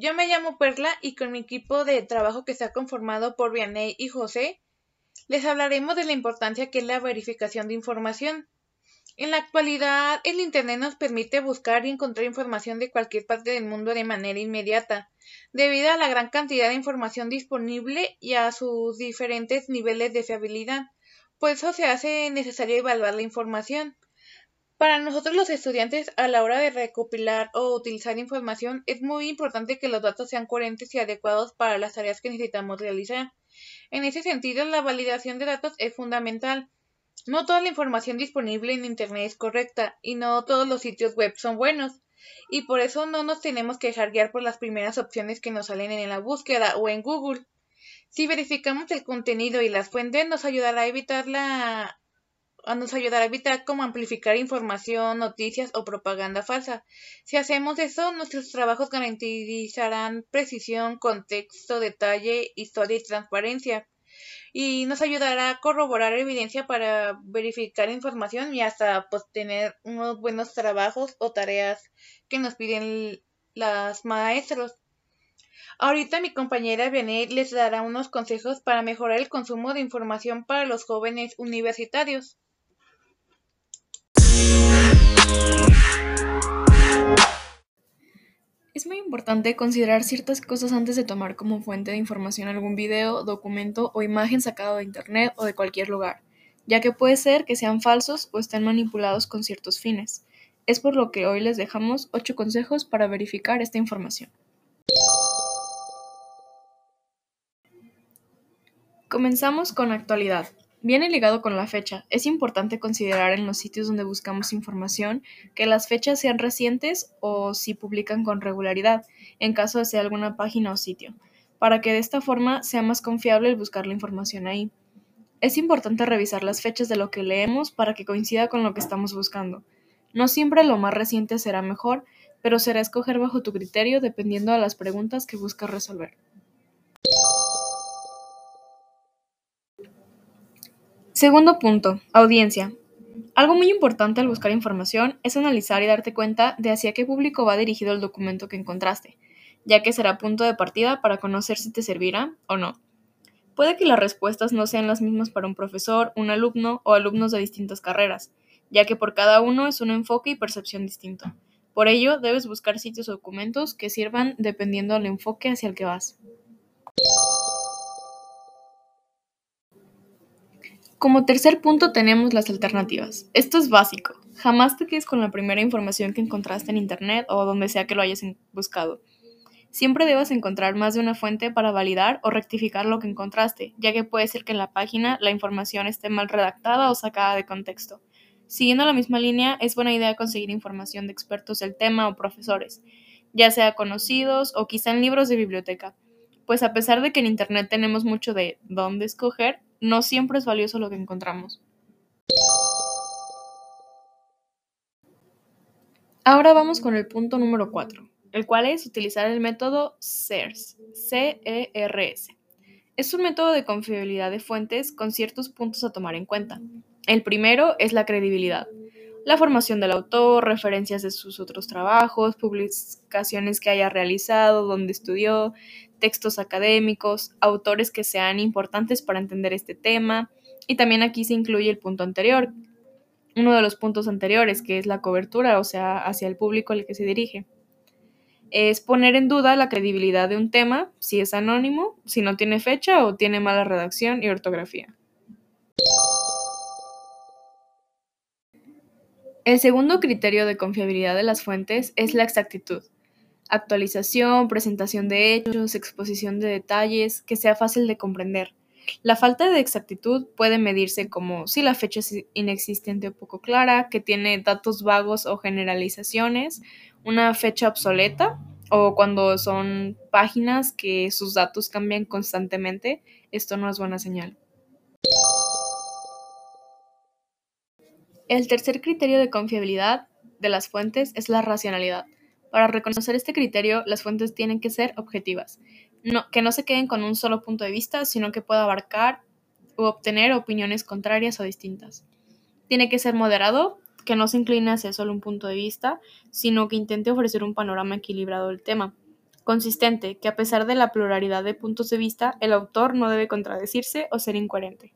Yo me llamo Perla y con mi equipo de trabajo que está conformado por Vianney y José, les hablaremos de la importancia que es la verificación de información. En la actualidad, el Internet nos permite buscar y encontrar información de cualquier parte del mundo de manera inmediata, debido a la gran cantidad de información disponible y a sus diferentes niveles de fiabilidad. Por eso se hace necesario evaluar la información. Para nosotros los estudiantes, a la hora de recopilar o utilizar información, es muy importante que los datos sean coherentes y adecuados para las tareas que necesitamos realizar. En ese sentido, la validación de datos es fundamental. No toda la información disponible en Internet es correcta y no todos los sitios web son buenos. Y por eso no nos tenemos que dejar guiar por las primeras opciones que nos salen en la búsqueda o en Google. Si verificamos el contenido y las fuentes, nos ayudará a evitar la nos ayudará a evitar cómo amplificar información, noticias o propaganda falsa. Si hacemos eso, nuestros trabajos garantizarán precisión, contexto, detalle, historia y transparencia y nos ayudará a corroborar evidencia para verificar información y hasta pues, tener unos buenos trabajos o tareas que nos piden las maestros. Ahorita mi compañera Benet les dará unos consejos para mejorar el consumo de información para los jóvenes universitarios. Es muy importante considerar ciertas cosas antes de tomar como fuente de información algún video, documento o imagen sacado de Internet o de cualquier lugar, ya que puede ser que sean falsos o estén manipulados con ciertos fines. Es por lo que hoy les dejamos 8 consejos para verificar esta información. Comenzamos con actualidad. Viene ligado con la fecha. Es importante considerar en los sitios donde buscamos información que las fechas sean recientes o si publican con regularidad, en caso de ser alguna página o sitio, para que de esta forma sea más confiable el buscar la información ahí. Es importante revisar las fechas de lo que leemos para que coincida con lo que estamos buscando. No siempre lo más reciente será mejor, pero será escoger bajo tu criterio dependiendo de las preguntas que buscas resolver. Segundo punto, audiencia. Algo muy importante al buscar información es analizar y darte cuenta de hacia qué público va dirigido el documento que encontraste, ya que será punto de partida para conocer si te servirá o no. Puede que las respuestas no sean las mismas para un profesor, un alumno o alumnos de distintas carreras, ya que por cada uno es un enfoque y percepción distinto. Por ello, debes buscar sitios o documentos que sirvan dependiendo del enfoque hacia el que vas. Como tercer punto tenemos las alternativas. Esto es básico. Jamás te quedes con la primera información que encontraste en Internet o donde sea que lo hayas buscado. Siempre debes encontrar más de una fuente para validar o rectificar lo que encontraste, ya que puede ser que en la página la información esté mal redactada o sacada de contexto. Siguiendo la misma línea, es buena idea conseguir información de expertos del tema o profesores, ya sea conocidos o quizá en libros de biblioteca, pues a pesar de que en Internet tenemos mucho de dónde escoger, no siempre es valioso lo que encontramos. Ahora vamos con el punto número 4, el cual es utilizar el método CERS, C-E-R-S. Es un método de confiabilidad de fuentes con ciertos puntos a tomar en cuenta. El primero es la credibilidad, la formación del autor, referencias de sus otros trabajos, publicaciones que haya realizado, donde estudió, textos académicos, autores que sean importantes para entender este tema, y también aquí se incluye el punto anterior, uno de los puntos anteriores, que es la cobertura, o sea, hacia el público al que se dirige. Es poner en duda la credibilidad de un tema, si es anónimo, si no tiene fecha o tiene mala redacción y ortografía. El segundo criterio de confiabilidad de las fuentes es la exactitud actualización, presentación de hechos, exposición de detalles, que sea fácil de comprender. La falta de exactitud puede medirse como si la fecha es inexistente o poco clara, que tiene datos vagos o generalizaciones, una fecha obsoleta o cuando son páginas que sus datos cambian constantemente. Esto no es buena señal. El tercer criterio de confiabilidad de las fuentes es la racionalidad. Para reconocer este criterio, las fuentes tienen que ser objetivas, que no se queden con un solo punto de vista, sino que pueda abarcar u obtener opiniones contrarias o distintas. Tiene que ser moderado, que no se incline hacia solo un punto de vista, sino que intente ofrecer un panorama equilibrado del tema, consistente, que a pesar de la pluralidad de puntos de vista, el autor no debe contradecirse o ser incoherente.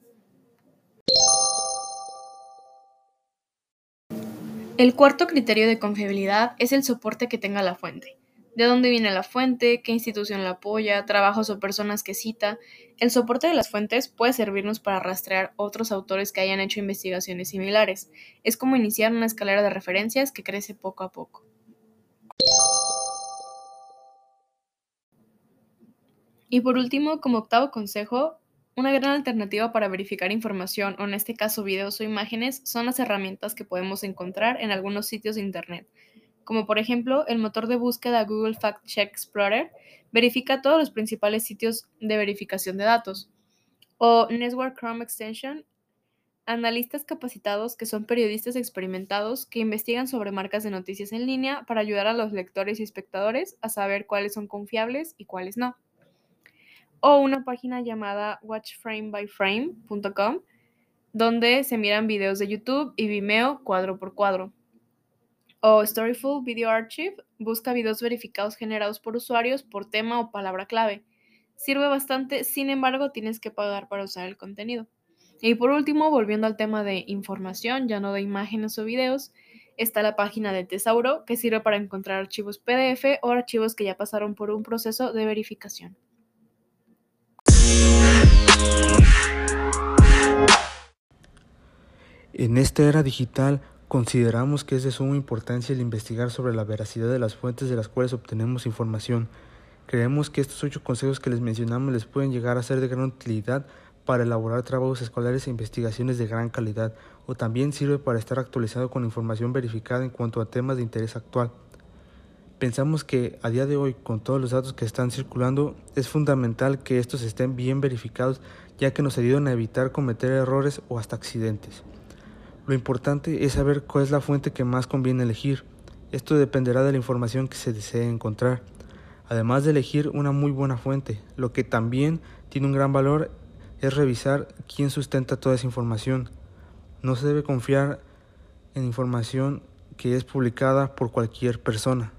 El cuarto criterio de confiabilidad es el soporte que tenga la fuente. De dónde viene la fuente, qué institución la apoya, trabajos o personas que cita. El soporte de las fuentes puede servirnos para rastrear otros autores que hayan hecho investigaciones similares. Es como iniciar una escalera de referencias que crece poco a poco. Y por último, como octavo consejo, una gran alternativa para verificar información, o en este caso videos o imágenes, son las herramientas que podemos encontrar en algunos sitios de Internet, como por ejemplo el motor de búsqueda Google Fact Check Explorer verifica todos los principales sitios de verificación de datos, o Network Chrome Extension, analistas capacitados que son periodistas experimentados que investigan sobre marcas de noticias en línea para ayudar a los lectores y espectadores a saber cuáles son confiables y cuáles no o una página llamada watchframebyframe.com donde se miran videos de YouTube y Vimeo cuadro por cuadro. O Storyful Video Archive busca videos verificados generados por usuarios por tema o palabra clave. Sirve bastante, sin embargo tienes que pagar para usar el contenido. Y por último, volviendo al tema de información, ya no de imágenes o videos, está la página de Tesauro, que sirve para encontrar archivos PDF o archivos que ya pasaron por un proceso de verificación. En esta era digital consideramos que es de suma importancia el investigar sobre la veracidad de las fuentes de las cuales obtenemos información. Creemos que estos ocho consejos que les mencionamos les pueden llegar a ser de gran utilidad para elaborar trabajos escolares e investigaciones de gran calidad, o también sirve para estar actualizado con información verificada en cuanto a temas de interés actual. Pensamos que a día de hoy, con todos los datos que están circulando, es fundamental que estos estén bien verificados ya que nos ayudan a evitar cometer errores o hasta accidentes. Lo importante es saber cuál es la fuente que más conviene elegir. Esto dependerá de la información que se desee encontrar. Además de elegir una muy buena fuente, lo que también tiene un gran valor es revisar quién sustenta toda esa información. No se debe confiar en información que es publicada por cualquier persona.